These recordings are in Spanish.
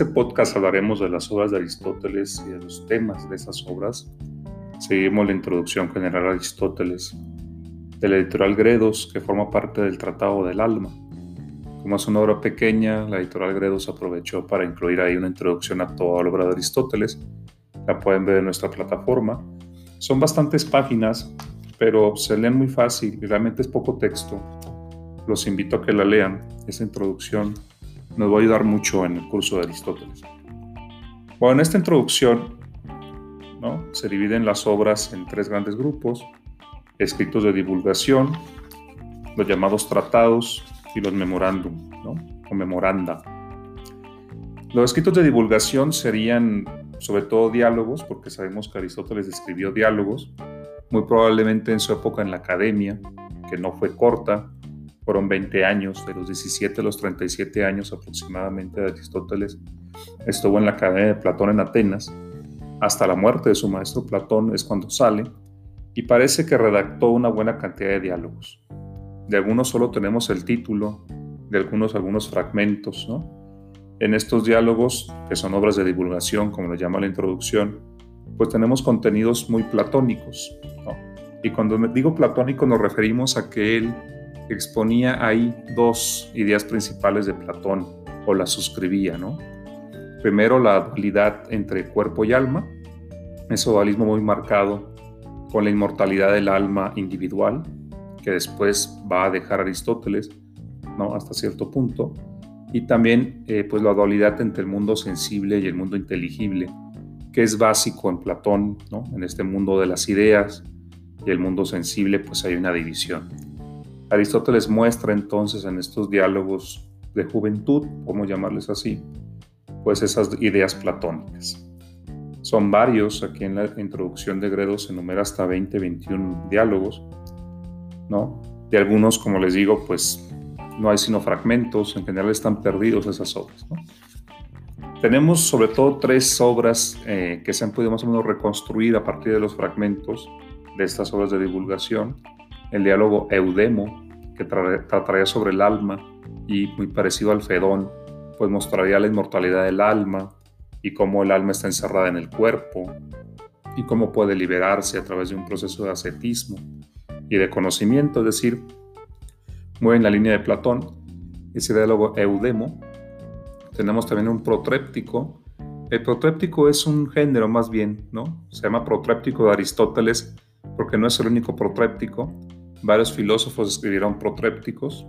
Este podcast hablaremos de las obras de Aristóteles y de los temas de esas obras. Seguimos la introducción general a Aristóteles de la editorial Gredos, que forma parte del Tratado del Alma. Como es una obra pequeña, la editorial Gredos aprovechó para incluir ahí una introducción a toda la obra de Aristóteles. La pueden ver en nuestra plataforma. Son bastantes páginas, pero se leen muy fácil y realmente es poco texto. Los invito a que la lean. Esa introducción nos va a ayudar mucho en el curso de Aristóteles. Bueno, en esta introducción ¿no? se dividen las obras en tres grandes grupos, escritos de divulgación, los llamados tratados y los memorándum, ¿no? o memoranda. Los escritos de divulgación serían sobre todo diálogos, porque sabemos que Aristóteles escribió diálogos, muy probablemente en su época en la academia, que no fue corta, fueron 20 años, de los 17 a los 37 años aproximadamente de Aristóteles, estuvo en la Academia de Platón en Atenas, hasta la muerte de su maestro Platón es cuando sale, y parece que redactó una buena cantidad de diálogos. De algunos solo tenemos el título, de algunos algunos fragmentos, En estos diálogos, que son obras de divulgación, como lo llama la introducción, pues tenemos contenidos muy platónicos. Y cuando digo platónico nos referimos a que él exponía ahí dos ideas principales de Platón, o las suscribía, ¿no? Primero, la dualidad entre cuerpo y alma, ese dualismo muy marcado con la inmortalidad del alma individual, que después va a dejar Aristóteles, ¿no? Hasta cierto punto. Y también, eh, pues, la dualidad entre el mundo sensible y el mundo inteligible, que es básico en Platón, ¿no? En este mundo de las ideas y el mundo sensible, pues hay una división. Aristóteles muestra entonces en estos diálogos de juventud, como llamarles así, pues esas ideas platónicas. Son varios, aquí en la introducción de Gredos se enumera hasta 20, 21 diálogos, ¿no? De algunos, como les digo, pues no hay sino fragmentos, en general están perdidos esas obras, Tenemos sobre todo tres obras eh, que se han podido más o menos reconstruir a partir de los fragmentos de estas obras de divulgación el diálogo Eudemo, que trataría sobre el alma y muy parecido al Fedón, pues mostraría la inmortalidad del alma y cómo el alma está encerrada en el cuerpo y cómo puede liberarse a través de un proceso de ascetismo y de conocimiento, es decir, muy en la línea de Platón, ese diálogo Eudemo. Tenemos también un protréptico. El protréptico es un género más bien, ¿no? Se llama protréptico de Aristóteles porque no es el único protréptico. Varios filósofos escribieron protrépticos.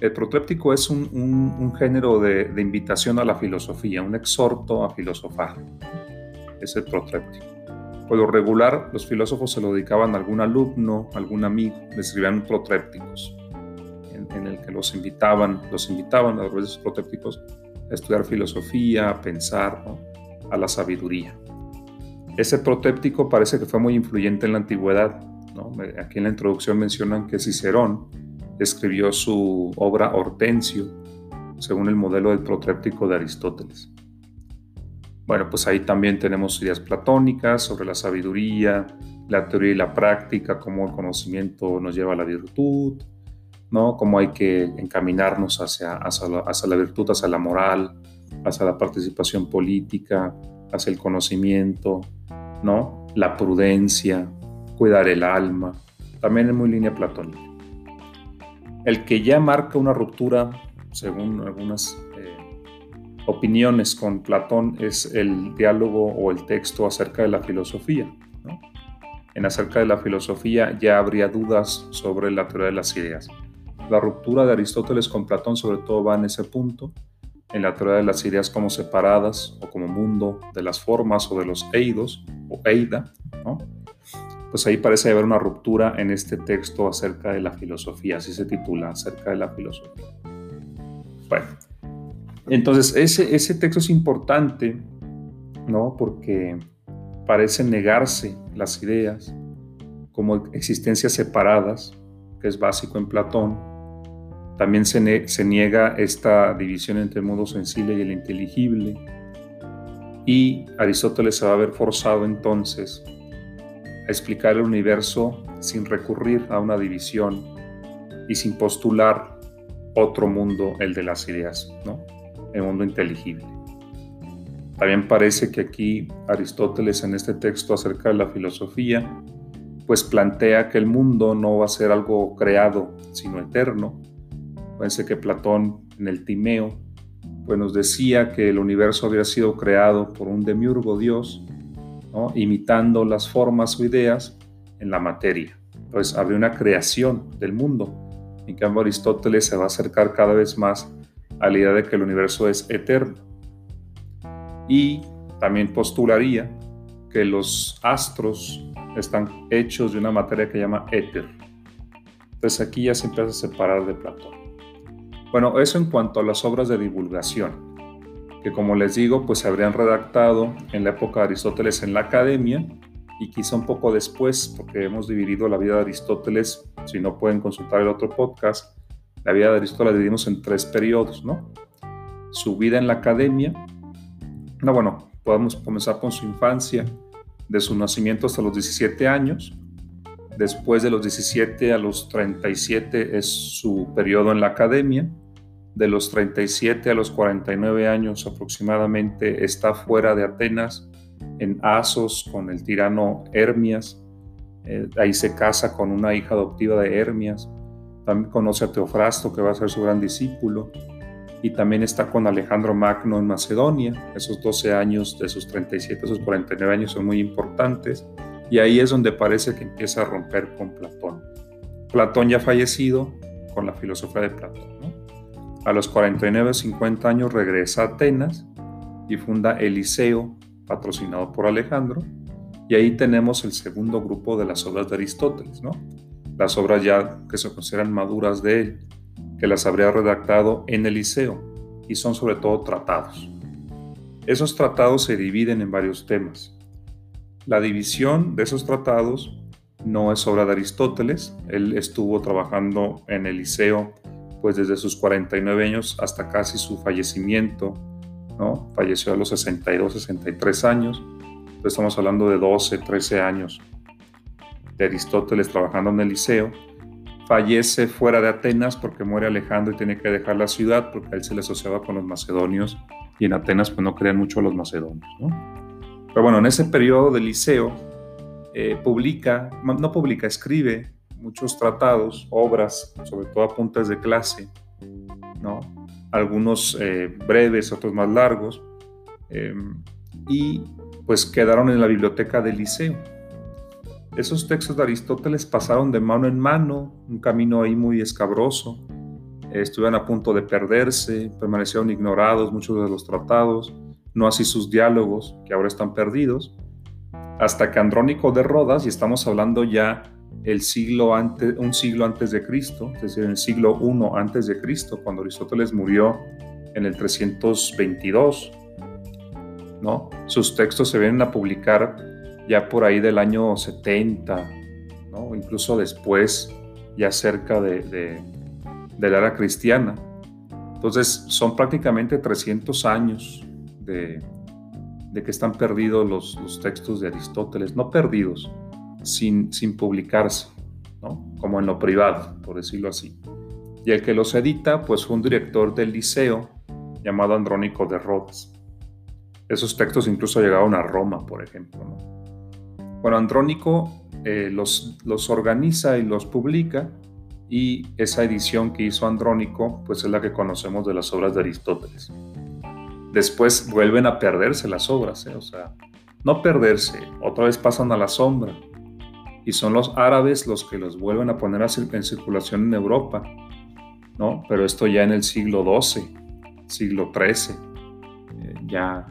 El protréptico es un, género de, invitación a la filosofía, un exhorto a filosofar. Es el protréptico. Por lo regular, los filósofos se lo dedicaban a algún alumno, algún amigo, le escribían protrépticos, en, el que los invitaban, los invitaban a través de esos protrépticos a estudiar filosofía, a pensar, a la sabiduría. Ese protéptico parece que fue muy influyente en la antigüedad. Aquí en la introducción mencionan que Cicerón escribió su obra Hortensio, según el modelo del protéptico de Aristóteles. Bueno, pues ahí también tenemos ideas platónicas sobre la sabiduría, la teoría y la práctica, cómo el conocimiento nos lleva a la virtud, ¿no? cómo hay que encaminarnos hacia, hacia, la, hacia la virtud, hacia la moral, hacia la participación política, hacia el conocimiento, ¿no? La prudencia, cuidar el alma, también es muy línea platónica. El que ya marca una ruptura, según algunas eh, opiniones con Platón, es el diálogo o el texto acerca de la filosofía. En acerca de la filosofía ya habría dudas sobre la teoría de las ideas. La ruptura de Aristóteles con Platón sobre todo va en ese punto, en la teoría de las ideas como separadas o como mundo de las formas o de los eidos o eida, pues ahí parece haber una ruptura en este texto acerca de la filosofía, así se titula, acerca de la filosofía. Bueno, entonces ese, ese texto es importante, ¿no? Porque parece negarse las ideas como existencias separadas, que es básico en Platón, también se, niega esta división entre el mundo sensible y el inteligible. Y Aristóteles se va a ver forzado entonces explicar el universo sin recurrir a una división y sin postular otro mundo, el de las ideas, ¿no? el mundo inteligible. También parece que aquí Aristóteles en este texto acerca de la filosofía, pues plantea que el mundo no va a ser algo creado, sino eterno. Fíjense que Platón en el Timeo, pues nos decía que el universo había sido creado por un demiurgo Dios, imitando las formas o ideas en la materia. Entonces habría una creación del mundo. En cambio Aristóteles se va a acercar cada vez más a la idea de que el universo es eterno. Y también postularía que los astros están hechos de una materia que llama éter. Entonces aquí ya se empieza a separar de Platón. Bueno, eso en cuanto a las obras de divulgación, que como les digo, pues se habrían redactado en la época de Aristóteles en la academia y quizá un poco después, porque hemos dividido la vida de Aristóteles, si no pueden consultar el otro podcast, la vida de Aristóteles la dividimos en tres periodos, ¿no? Su vida en la academia, no, bueno, podemos comenzar con su infancia, de su nacimiento hasta los 17 años, después de los 17 a los 37 es su periodo en la academia, de los 37 a los 49 años aproximadamente está fuera de Atenas, en Asos con el tirano Hermias. Eh, ahí se casa con una hija adoptiva de Hermias. También conoce a Teofrasto, que va a ser su gran discípulo. Y también está con Alejandro Magno en Macedonia. Esos 12 años, de sus 37 a sus 49 años, son muy importantes. Y ahí es donde parece que empieza a romper con Platón. Platón ya fallecido con la filosofía de Platón. A los 49 50 años regresa a Atenas y funda el Liceo patrocinado por Alejandro, y ahí tenemos el segundo grupo de las obras de Aristóteles, ¿no? Las obras ya que se consideran maduras de él, que las habría redactado en el liceo, y son sobre todo tratados. Esos tratados se dividen en varios temas. La división de esos tratados no es obra de Aristóteles, él estuvo trabajando en el liceo pues desde sus 49 años hasta casi su fallecimiento Falleció a los 62, 63 años. estamos hablando de 12, 13 años de Aristóteles trabajando en el liceo. Fallece fuera de Atenas porque muere Alejandro y tiene que dejar la ciudad porque él se le asociaba con los macedonios y en Atenas pues no creían mucho los macedonios, Pero bueno, en ese periodo del liceo eh, publica, no publica, escribe muchos tratados, obras, sobre todo apuntes de clase, ¿no? algunos eh, breves, otros más largos, em, y pues quedaron en la biblioteca del liceo. Esos textos de Aristóteles pasaron de mano en mano, un camino ahí muy escabroso, estuvieron a punto de perderse, permanecieron ignorados muchos de los tratados, no así sus diálogos, que ahora están perdidos, hasta que Andrónico de Rodas, y estamos hablando ya el siglo antes, un siglo antes de Cristo, es decir, en el siglo I antes de Cristo, cuando Aristóteles murió en el 322, ¿no? Sus textos se vienen a publicar ya por ahí del año 70, ¿no? incluso después, ya cerca de, la era cristiana. Entonces, son prácticamente 300 años de, que están perdidos los textos de Aristóteles, no perdidos, sin, publicarse, como en lo privado, por decirlo así. Y el que los edita, pues fue un director del liceo llamado Andrónico de Rhodes. Esos textos incluso llegaron a Roma, por ejemplo. Bueno, Andrónico eh, los, los organiza y los publica y esa edición que hizo Andrónico, pues es la que conocemos de las obras de Aristóteles. Después vuelven a perderse las obras, ¿eh? o sea, no perderse, otra vez pasan a la sombra, y son los árabes los que los vuelven a poner en circulación en Europa, ¿no? Pero esto ya en el siglo XII, siglo XIII, eh, ya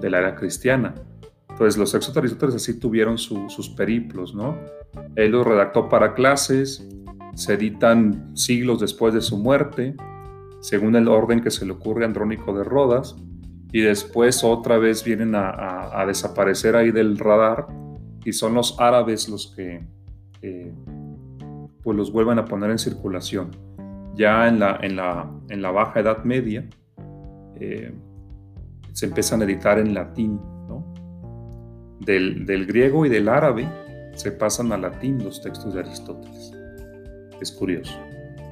de la era cristiana. Entonces los exotaristas así tuvieron sus periplos, ¿no? Él los redactó para clases, se editan siglos después de su muerte, según el orden que se le ocurre a Andrónico de Rodas, y después otra vez vienen a, a desaparecer ahí del radar y son los árabes los que eh, pues los vuelven a poner en circulación. Ya en la, en la, en la Baja Edad Media eh, se empiezan a editar en latín, del, del, griego y del árabe se pasan a latín los textos de Aristóteles. Es curioso.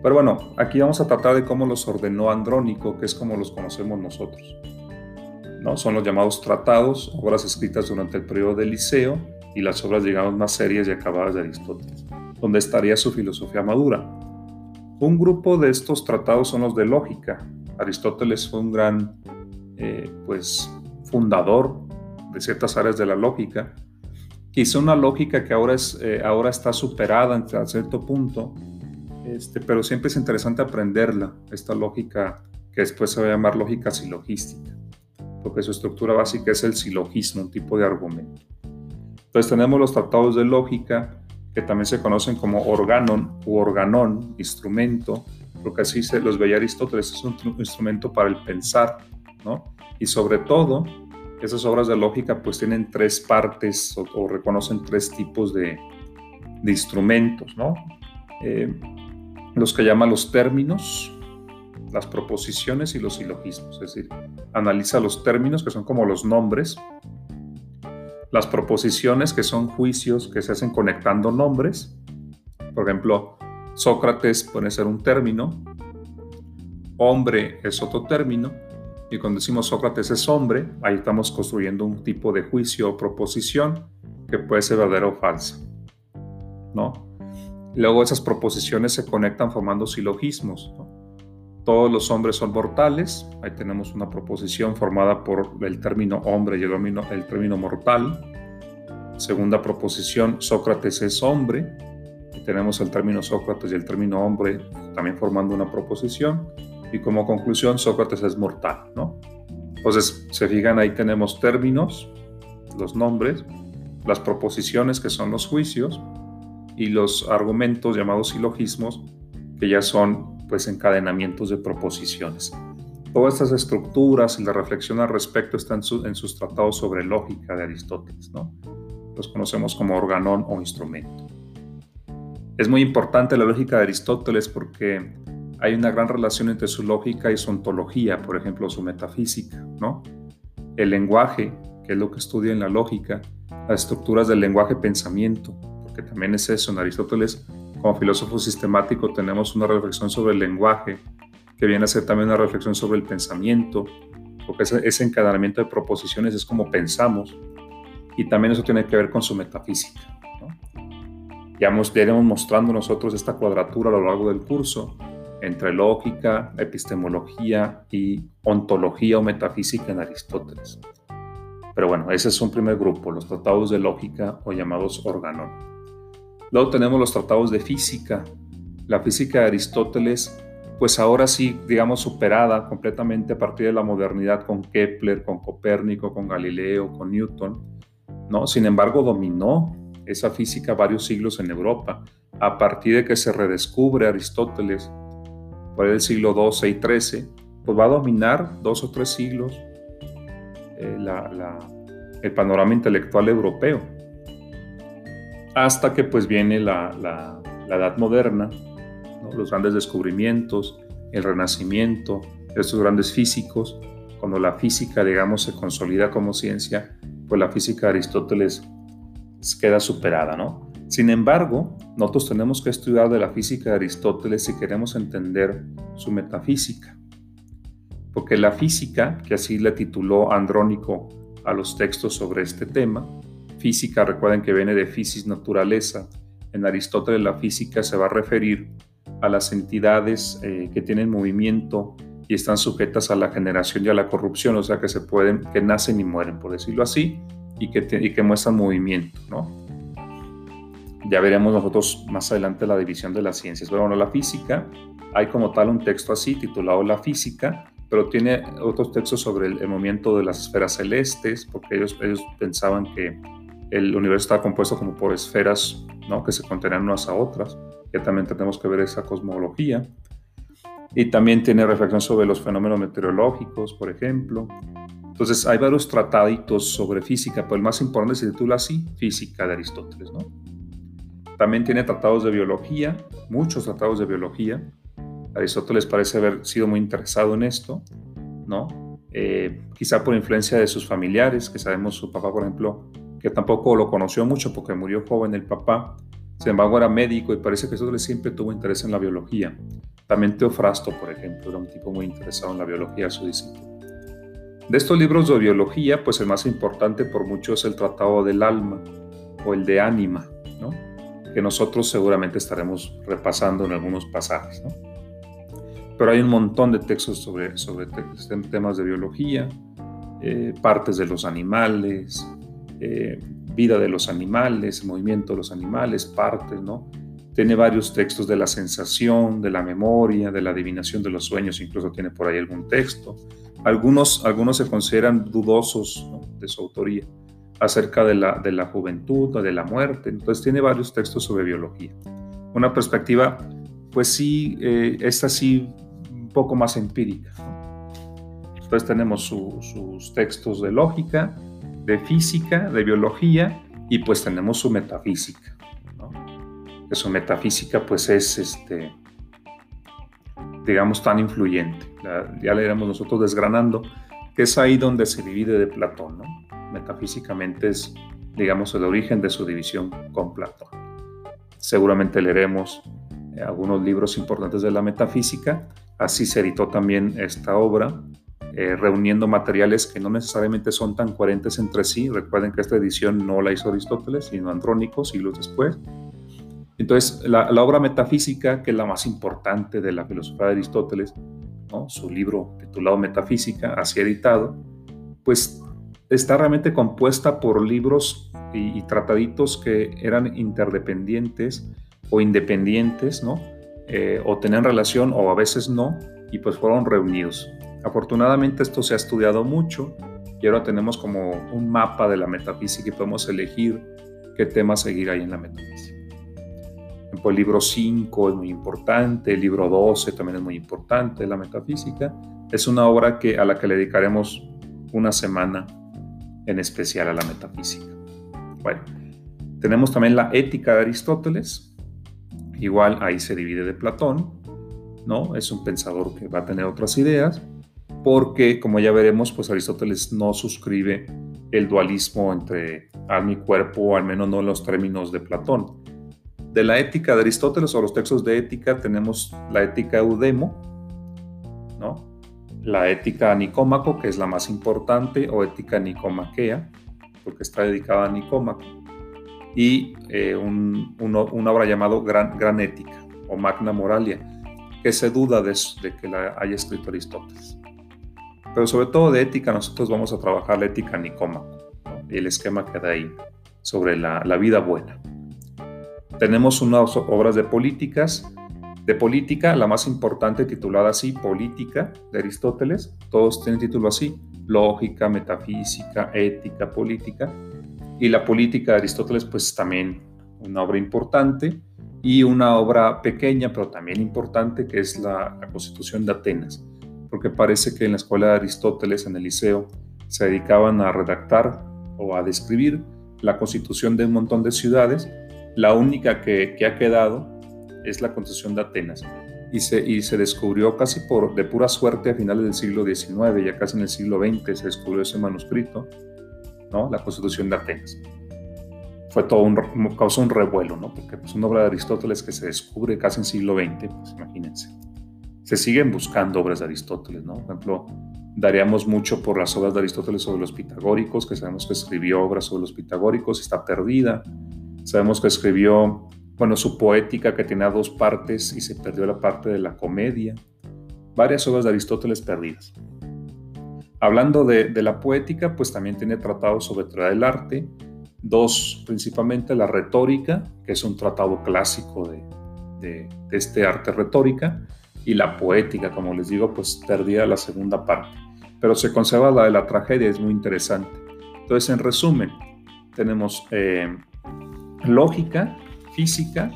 Pero bueno, aquí vamos a tratar de cómo los ordenó Andrónico, que es como los conocemos nosotros. ¿no? Son los llamados tratados, obras escritas durante el periodo del Liceo y las obras, digamos, más serias y acabadas de Aristóteles, donde estaría su filosofía madura. Un grupo de estos tratados son los de lógica. Aristóteles fue un gran, eh, pues, fundador de ciertas áreas de la lógica. Quizá una lógica que ahora, es, eh, ahora está superada a cierto punto, este, pero siempre es interesante aprenderla, esta lógica que después se va a llamar lógica silogística, porque su estructura básica es el silogismo, un tipo de argumento. Entonces tenemos los tratados de lógica, que también se conocen como organon u organón, instrumento, porque así se los veía Aristóteles, es un instrumento para el pensar, ¿no? Y sobre todo, esas obras de lógica pues tienen tres partes o, reconocen tres tipos de, instrumentos, ¿no? Eh, los que llaman los términos, las proposiciones y los silogismos, es decir, analiza los términos que son como los nombres, las proposiciones que son juicios que se hacen conectando nombres, por ejemplo, Sócrates puede ser un término, hombre es otro término, y cuando decimos Sócrates es hombre, ahí estamos construyendo un tipo de juicio o proposición que puede ser verdadera o falsa. ¿no? Luego esas proposiciones se conectan formando silogismos. Todos los hombres son mortales. Ahí tenemos una proposición formada por el término hombre y el, el término mortal. Segunda proposición, Sócrates es hombre. Tenemos el término Sócrates y el término hombre también formando una proposición. Y como conclusión, Sócrates es mortal. ¿no? Entonces, se fijan, ahí tenemos términos, los nombres, las proposiciones que son los juicios, y los argumentos llamados silogismos, que ya son pues encadenamientos de proposiciones. Todas estas estructuras y la reflexión al respecto están en sus tratados sobre lógica de Aristóteles, ¿no? Los conocemos como organón o instrumento. Es muy importante la lógica de Aristóteles porque hay una gran relación entre su lógica y su ontología, por ejemplo, su metafísica, ¿no? El lenguaje, que es lo que estudia en la lógica, las estructuras del lenguaje pensamiento, que también es eso. En Aristóteles, como filósofo sistemático, tenemos una reflexión sobre el lenguaje, que viene a ser también una reflexión sobre el pensamiento, porque ese, encadenamiento de proposiciones es como pensamos, y también eso tiene que ver con su metafísica. Ya, hemos, ya iremos mostrando nosotros esta cuadratura a lo largo del curso entre lógica, epistemología y ontología o metafísica en Aristóteles. Pero bueno, ese es un primer grupo, los tratados de lógica o llamados organón. Luego tenemos los tratados de física. La física de Aristóteles, pues ahora sí, digamos, superada completamente a partir de la modernidad con Kepler, con Copérnico, con Galileo, con Newton. ¿no? Sin embargo, dominó esa física varios siglos en Europa. A partir de que se redescubre Aristóteles por el siglo XII y XIII, pues va a dominar dos o tres siglos eh, el panorama intelectual europeo hasta que pues viene la, la, edad moderna, los grandes descubrimientos, el renacimiento, estos grandes físicos, cuando la física, digamos, se consolida como ciencia, pues la física de Aristóteles queda superada, ¿no? Sin embargo, nosotros tenemos que estudiar de la física de Aristóteles si queremos entender su metafísica. Porque la física, que así le tituló Andrónico a los textos sobre este tema, Física, recuerden que viene de física naturaleza. En Aristóteles la física se va a referir a las entidades eh, que tienen movimiento y están sujetas a la generación y a la corrupción, o sea que se pueden, que nacen y mueren, por decirlo así, y que, y que muestran movimiento, ¿no? Ya veremos nosotros más adelante la división de las ciencias. Pero bueno, la física, hay como tal un texto así titulado La física, pero tiene otros textos sobre el, movimiento de las esferas celestes, porque ellos, ellos pensaban que el universo está compuesto como por esferas ¿no? que se contenían unas a otras, que también tenemos que ver esa cosmología. Y también tiene reflexión sobre los fenómenos meteorológicos, por ejemplo. Entonces hay varios trataditos sobre física, pero el más importante se titula así, Física de Aristóteles. ¿no? También tiene tratados de biología, muchos tratados de biología. Aristóteles parece haber sido muy interesado en esto, ¿no? Eh, quizá por influencia de sus familiares, que sabemos su papá, por ejemplo, que tampoco lo conoció mucho porque murió joven el papá. Sin embargo, era médico y parece que Aristóteles siempre tuvo interés en la biología. También Teofrasto, por ejemplo, era un tipo muy interesado en la biología, su discípulo. De estos libros de biología, pues el más importante por mucho es el Tratado del Alma o el de Ánima, ¿no? que nosotros seguramente estaremos repasando en algunos pasajes. ¿no? Pero hay un montón de textos sobre, sobre temas de biología, eh, partes de los animales, eh, vida de los animales, movimiento de los animales, partes, ¿no? Tiene varios textos de la sensación, de la memoria, de la adivinación de los sueños, incluso tiene por ahí algún texto. Algunos, algunos se consideran dudosos de su autoría acerca de la, de la juventud o de la muerte. Entonces tiene varios textos sobre biología. Una perspectiva, pues sí, eh, esta sí, un poco más empírica. Entonces tenemos sus textos de lógica, de física, de biología y pues tenemos su metafísica. Que su metafísica pues es, este, digamos, tan influyente. ya le iremos nosotros desgranando, que es ahí donde se divide de Platón. Metafísicamente es, digamos, el origen de su división con Platón. Seguramente leeremos eh, algunos libros importantes de la metafísica. Así se editó también esta obra eh, reuniendo materiales que no necesariamente son tan coherentes entre sí. Recuerden que esta edición no la hizo Aristóteles, sino Andrónico, siglos después. Entonces, la, obra metafísica, que es la más importante de la filosofía de Aristóteles, su libro titulado Metafísica, así editado, pues está realmente compuesta por libros y, trataditos que eran interdependientes o independientes, ¿no? Eh, o tenían relación o a veces no, y pues fueron reunidos. Afortunadamente esto se ha estudiado mucho y ahora tenemos como un mapa de la metafísica y podemos elegir qué tema seguir ahí en la metafísica. el libro 5 es muy importante, el libro 12 también es muy importante, la metafísica. Es una obra que, a la que le dedicaremos una semana en especial a la metafísica. Bueno, tenemos también la ética de Aristóteles, igual ahí se divide de Platón, ¿no? Es un pensador que va a tener otras ideas porque, como ya veremos, pues Aristóteles no suscribe el dualismo entre alma y cuerpo, al menos no en los términos de Platón. De la ética de Aristóteles o los textos de ética tenemos la ética Eudemo, ¿no? la ética Nicómaco, que es la más importante, o ética Nicomaquea, porque está dedicada a Nicómaco, y eh, una obra llamada Gran, Ética o Magna Moralia, que se duda de que la haya escrito Aristóteles. Pero sobre todo de ética, nosotros vamos a trabajar la ética nicómaco el esquema que da ahí sobre la, vida buena. Tenemos unas obras de políticas, de política, la más importante titulada así, Política, de Aristóteles. Todos tienen título así, lógica, metafísica, ética, política. Y la política de Aristóteles, pues también una obra importante y una obra pequeña, pero también importante, que es la Constitución de Atenas porque parece que en la escuela de Aristóteles, en el liceo, se dedicaban a redactar o a describir la constitución de un montón de ciudades. La única que, ha quedado es la constitución de Atenas. Y se, y se descubrió casi por, de pura suerte a finales del siglo XIX, ya casi en el siglo XX se descubrió ese manuscrito, ¿no? la constitución de Atenas. Fue todo un, causó un revuelo, ¿no? porque es pues, una obra de Aristóteles que se descubre casi en el siglo XX, pues imagínense se siguen buscando obras de Aristóteles, ¿no? Por ejemplo, daríamos mucho por las obras de Aristóteles sobre los pitagóricos, que sabemos que escribió obras sobre los pitagóricos, está perdida. Sabemos que escribió, bueno, su poética que tenía dos partes y se perdió la parte de la comedia. Varias obras de Aristóteles perdidas. Hablando de, la poética, pues también tiene tratados sobre teoría del arte, dos principalmente, la retórica, que es un tratado clásico de, de este arte retórica, y la poética, como les digo, pues perdía la segunda parte. Pero se conserva la de la tragedia, es muy interesante. Entonces, en resumen, tenemos eh, lógica, física,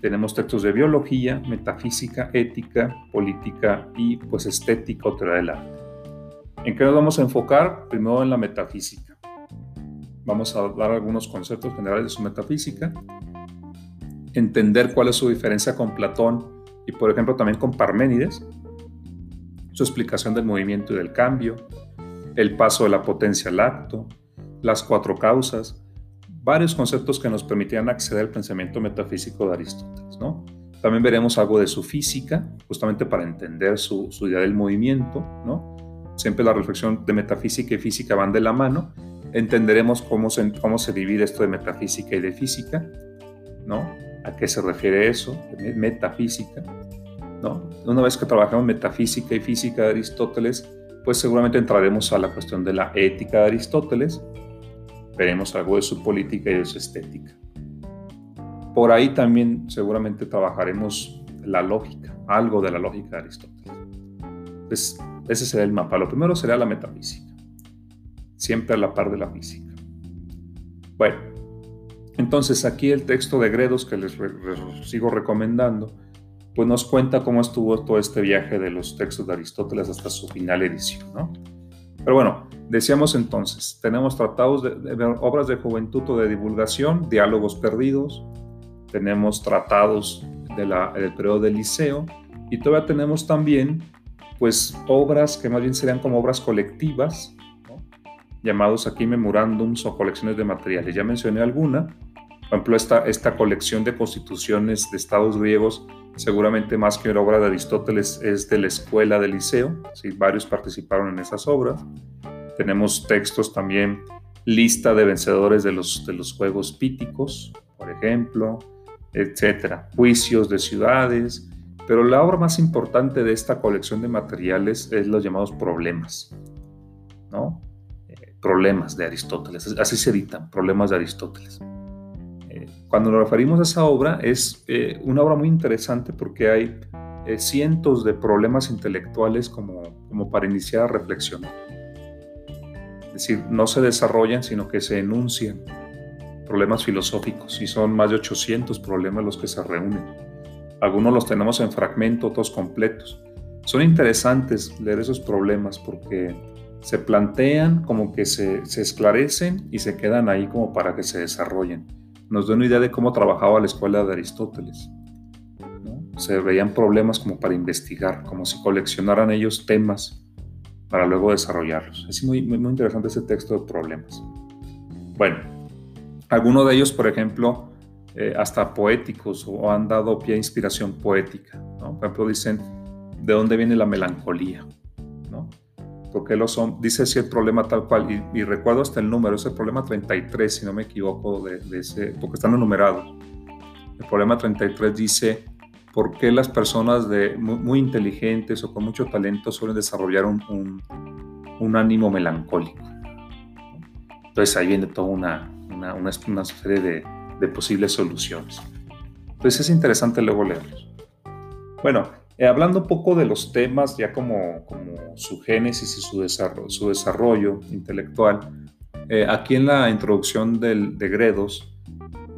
tenemos textos de biología, metafísica, ética, política y pues estética teoría del arte. ¿En qué nos vamos a enfocar? Primero en la metafísica. Vamos a dar algunos conceptos generales de su metafísica, entender cuál es su diferencia con Platón y por ejemplo también con Parménides, su explicación del movimiento y del cambio, el paso de la potencia al acto, las cuatro causas, varios conceptos que nos permitían acceder al pensamiento metafísico de Aristóteles. ¿no? También veremos algo de su física, justamente para entender su, idea del movimiento, ¿no? siempre la reflexión de metafísica y física van de la mano, entenderemos cómo se, cómo se divide esto de metafísica y de física, ¿no? ¿A qué se refiere eso? Metafísica, ¿no? Una vez que trabajamos metafísica y física de Aristóteles, pues seguramente entraremos a la cuestión de la ética de Aristóteles, veremos algo de su política y de su estética. Por ahí también seguramente trabajaremos la lógica, algo de la lógica de Aristóteles. Pues ese será el mapa. Lo primero será la metafísica, siempre a la par de la física. Bueno, entonces aquí el texto de Gredos que les sigo recomendando, pues nos cuenta cómo estuvo todo este viaje de los textos de Aristóteles hasta su final edición, ¿no? Pero bueno, decíamos entonces, tenemos tratados de, obras de juventud o de divulgación, diálogos perdidos, tenemos tratados de del periodo del liceo y todavía tenemos también pues obras que más bien serían como obras colectivas, llamados aquí memorándums o colecciones de materiales. Ya mencioné alguna, por ejemplo, esta, esta colección de constituciones de estados griegos, seguramente más que una obra de Aristóteles, es de la escuela del liceo, ¿sí? varios participaron en esas obras. Tenemos textos también, lista de vencedores de los, de los Juegos Píticos, por ejemplo, etcétera, juicios de ciudades, pero la obra más importante de esta colección de materiales es los llamados problemas, ¿no? Eh, problemas de Aristóteles, así se editan, problemas de Aristóteles. Eh, cuando nos referimos a esa obra, es eh, una obra muy interesante porque hay cientos de problemas intelectuales como, como para iniciar a reflexionar. Es decir, no se desarrollan, sino que se enuncian problemas filosóficos y son más de 800 problemas los que se reúnen. Algunos los tenemos en fragmento, otros completos. Son interesantes leer esos problemas porque se plantean como que se, esclarecen y se quedan ahí como para que se desarrollen. Nos da una idea de cómo trabajaba la escuela de Aristóteles. Se veían problemas como para investigar, como si coleccionaran ellos temas para luego desarrollarlos. Es muy, muy, interesante ese texto de problemas. Bueno, algunos de ellos, por ejemplo, eh, hasta poéticos o han dado pie a inspiración poética. Por ejemplo, dicen, ¿de dónde viene la melancolía? Porque lo son, dice si el problema tal cual, y, recuerdo hasta el número, es el problema 33, si no me equivoco, de, ese, porque están enumerados. El problema 33 dice, ¿por qué las personas de, muy, inteligentes o con mucho talento suelen desarrollar un, un ánimo melancólico? Entonces ahí viene toda una, una, serie de, posibles soluciones. Entonces es interesante luego leerlos. Bueno, eh, hablando un poco de los temas, ya como, como su génesis y su desarrollo, su desarrollo intelectual, eh, aquí en la introducción del, de Gredos,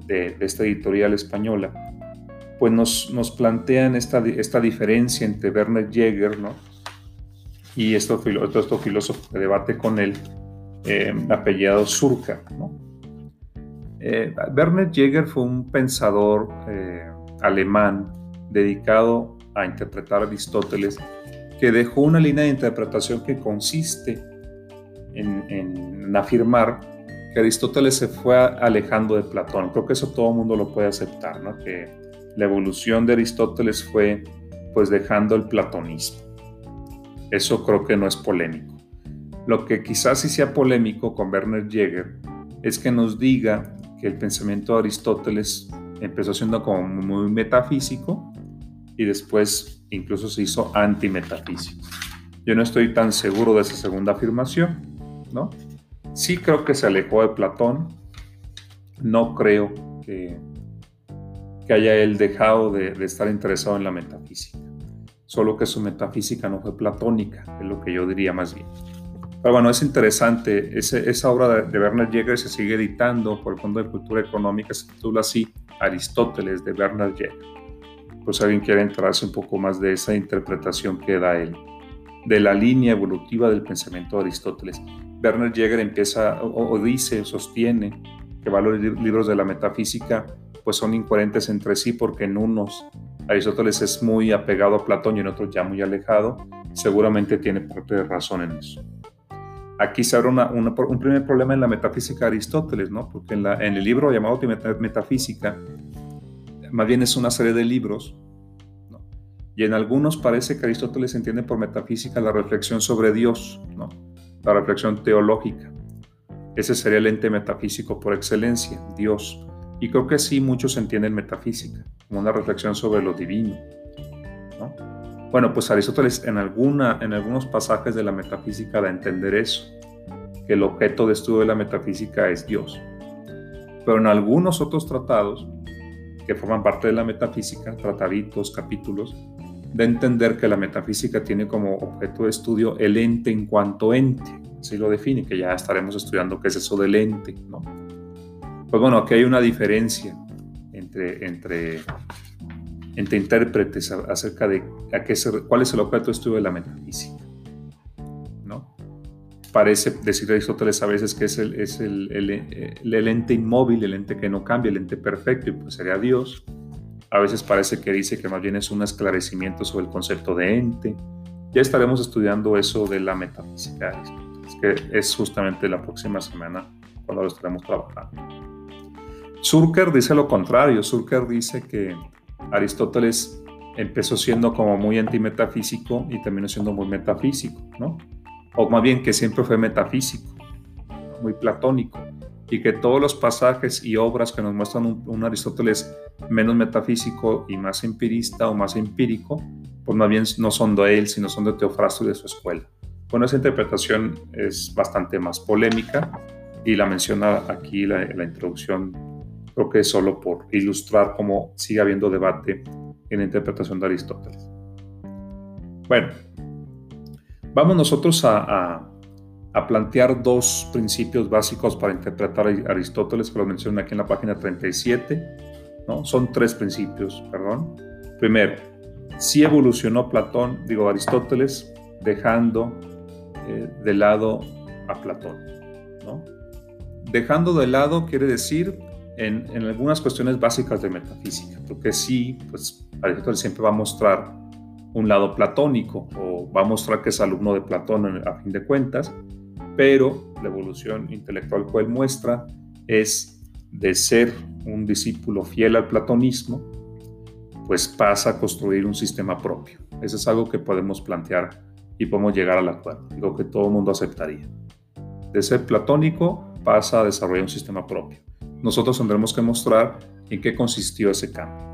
de, esta editorial española, pues nos, nos plantean esta, esta diferencia entre Werner Jäger ¿no? y esto, esto, filósofo que debate con él, eh, apellidado Surca. ¿no? Eh, Werner Jäger fue un pensador eh, alemán dedicado a interpretar a Aristóteles que dejó una línea de interpretación que consiste en, afirmar que Aristóteles se fue alejando de Platón. Creo que eso todo el mundo lo puede aceptar, ¿no? que la evolución de Aristóteles fue pues dejando el platonismo. Eso creo que no es polémico. Lo que quizás sí sea polémico con Werner Jäger es que nos diga que el pensamiento de Aristóteles empezó siendo como muy metafísico y después incluso se hizo antimetafísico. Yo no estoy tan seguro de esa segunda afirmación, ¿no? Sí creo que se alejó de Platón, no creo que, que haya él dejado de, de estar interesado en la metafísica, solo que su metafísica no fue platónica, es lo que yo diría más bien. Pero bueno, es interesante, esa obra de, Bernard Jäger se sigue editando por el Fondo de Cultura Económica, se titula así, Aristóteles de Bernard Jäger. Pues alguien quiere enterarse un poco más de esa interpretación que da él, de la línea evolutiva del pensamiento de Aristóteles. Bernard Jäger empieza o, dice, sostiene que varios libros de la metafísica pues son incoherentes entre sí porque en unos Aristóteles es muy apegado a Platón y en otros ya muy alejado. Seguramente tiene parte de razón en eso aquí se abre un primer problema en la metafísica de Aristóteles, ¿no? Porque en, el libro llamado Metafísica, más bien es una serie de libros. Y en algunos parece que Aristóteles entiende por metafísica la reflexión sobre Dios, ¿no? la reflexión teológica. Ese sería el ente metafísico por excelencia, Dios. Y creo que sí muchos entienden metafísica como una reflexión sobre lo divino. Bueno, pues Aristóteles en, alguna, en algunos pasajes de la metafísica da a entender eso, que el objeto de estudio de la metafísica es Dios. Pero en algunos otros tratados que forman parte de la metafísica, trataditos, capítulos, de entender que la metafísica tiene como objeto de estudio el ente en cuanto ente, así lo define, que ya estaremos estudiando qué es eso del ente, ¿no? Pues bueno, aquí hay una diferencia entre, entre, entre intérpretes acerca de a qué cuál es el objeto de estudio de la metafísica. Parece decir Aristóteles a veces que es, el, el, el, el ente inmóvil, el ente que no cambia, el ente perfecto, y pues sería Dios, a veces parece que dice que más bien es un esclarecimiento sobre el concepto de ente. Ya estaremos estudiando eso de la metafísica, que es justamente la próxima semana cuando lo estaremos trabajando. Surker dice lo contrario. Surker dice que Aristóteles empezó siendo como muy antimetafísico y terminó siendo muy metafísico, ¿no? O más bien que siempre fue metafísico, muy platónico y que todos los pasajes y obras que nos muestran un, Aristóteles menos metafísico y más empirista o más empírico, pues más bien no son de él, sino son de Teofrasto y de su escuela. Bueno, esa interpretación es bastante más polémica y la menciona aquí la, la introducción, creo que es solo por ilustrar cómo sigue habiendo debate en la interpretación de Aristóteles. Bueno, vamos nosotros a plantear dos principios básicos para interpretar a Aristóteles, que lo menciono aquí en la página 37. ¿no? Son tres principios, perdón. Primero, si evolucionó Platón, digo Aristóteles, dejando eh, de lado a Platón. Dejando de lado quiere decir en, en, algunas cuestiones básicas de metafísica, porque sí, pues Aristóteles siempre va a mostrar un lado platónico o va a mostrar que es alumno de Platón a fin de cuentas, pero la evolución intelectual que él muestra es de ser un discípulo fiel al platonismo, pues pasa a construir un sistema propio. Eso es algo que podemos plantear y podemos llegar al acuerdo, digo que todo el mundo aceptaría. De ser platónico pasa a desarrollar un sistema propio. Nosotros tendremos que mostrar en qué consistió ese cambio.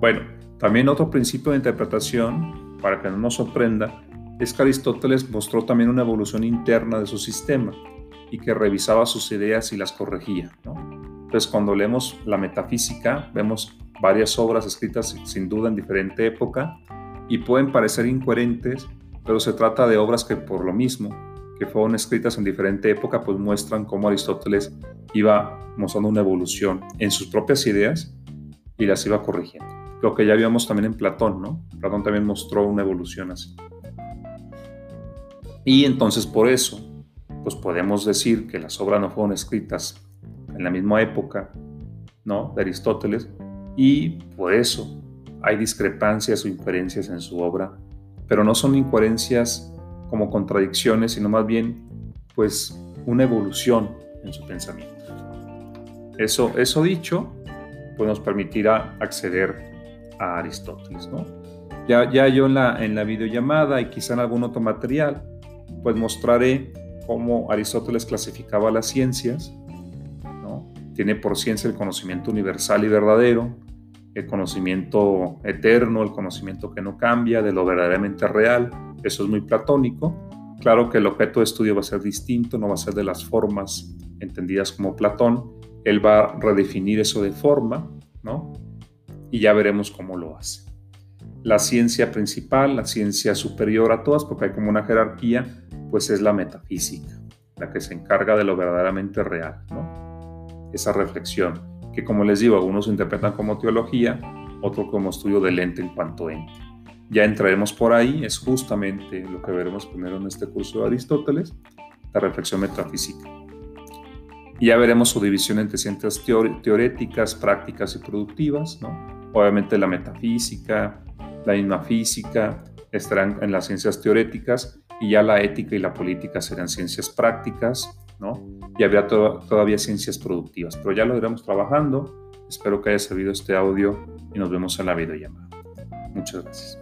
Bueno, también otro principio de interpretación, para que no nos sorprenda, es que Aristóteles mostró también una evolución interna de su sistema y que revisaba sus ideas y las corregía. Entonces, cuando leemos la metafísica, vemos varias obras escritas sin duda en diferente época y pueden parecer incoherentes, pero se trata de obras que por lo mismo que fueron escritas en diferente época, pues muestran cómo Aristóteles iba mostrando una evolución en sus propias ideas y las iba corrigiendo. Lo que ya vimos también en Platón, ¿no? Platón también mostró una evolución así. Y entonces por eso, pues podemos decir que las obras no fueron escritas en la misma época, ¿no? De Aristóteles, y por eso hay discrepancias o incoherencias en su obra, pero no son incoherencias como contradicciones, sino más bien, pues, una evolución en su pensamiento. Eso, eso dicho, pues nos permitirá acceder a Aristóteles, ¿no? Ya, yo en la, en la videollamada y quizá en algún otro material, pues mostraré cómo Aristóteles clasificaba las ciencias. ¿no? Tiene por ciencia el conocimiento universal y verdadero, el conocimiento eterno, el conocimiento que no cambia, de lo verdaderamente real. Eso es muy platónico. Claro que el objeto de estudio va a ser distinto, no va a ser de las formas entendidas como Platón. Él va a redefinir eso de forma, ¿no? Y ya veremos cómo lo hace. La ciencia principal, la ciencia superior a todas, porque hay como una jerarquía, pues es la metafísica, la que se encarga de lo verdaderamente real, ¿no? Esa reflexión, que como les digo, algunos interpretan como teología, otros como estudio del ente en cuanto ente. Ya entraremos por ahí, es justamente lo que veremos primero en este curso de Aristóteles, la reflexión metafísica. Y ya veremos su división entre ciencias teoréticas, prácticas y productivas, ¿no? Obviamente la metafísica, la misma física, estarán en las ciencias teoréticas y ya la ética y la política serán ciencias prácticas, ¿no? Y habría todavía ciencias productivas, pero ya lo iremos trabajando. Espero que haya servido este audio y nos vemos en la videollamada. Muchas gracias.